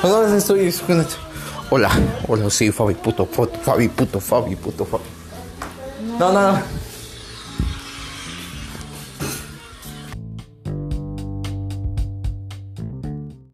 Pues, no, no, estoy con. Hola, hola, sí, Fabi, puto, Fabi, puto, Fabi, puto, Fabi. No, no, no.